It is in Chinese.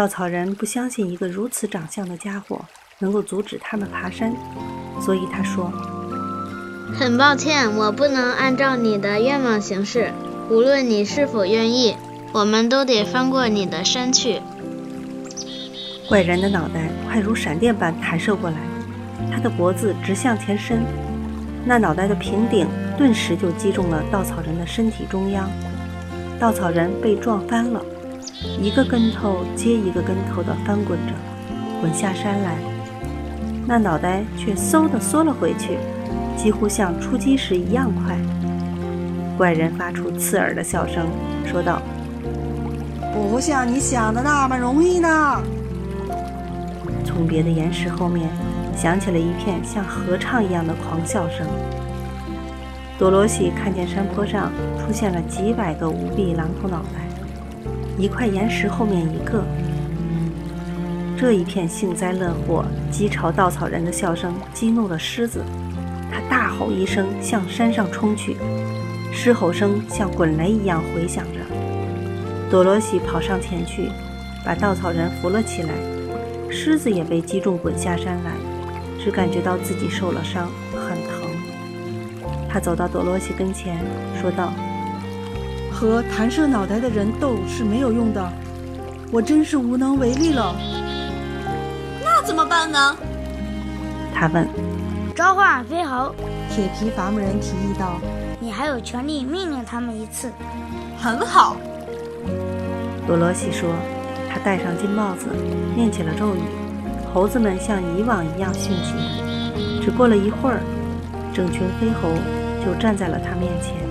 稻草人不相信一个如此长相的家伙能够阻止他们爬山，所以他说：“很抱歉，我不能按照你的愿望行事。无论你是否愿意，我们都得翻过你的山去。”怪人的脑袋快如闪电般弹射过来，他的脖子直向前伸，那脑袋的平顶顿时就击中了稻草人的身体中央，稻草人被撞翻了，一个跟头接一个跟头的翻滚着，滚下山来。那脑袋却嗖的缩了回去，几乎像出击时一样快。怪人发出刺耳的笑声，说道：“不像你想的那么容易呢。”从别的岩石后面响起了一片像合唱一样的狂笑声。多罗西看见山坡上出现了几百个无臂狼头脑袋，一块岩石后面一个。这一片幸灾乐祸、激嘲稻草人的笑声激怒了狮子，他大吼一声向山上冲去，狮吼声像滚雷一样回响着。多罗西跑上前去，把稻草人扶了起来。狮子也被击中，滚下山来，只感觉到自己受了伤，很疼。他走到多罗西跟前，说道：“和弹射脑袋的人斗是没有用的，我真是无能为力了。那怎么办呢？”他问。召唤飞猴，铁皮伐木人提议道：“你还有权利命令他们一次。”很好，多罗西说。他戴上金帽子，念起了咒语，猴子们像以往一样迅疾。只过了一会儿，整群飞猴就站在了他面前。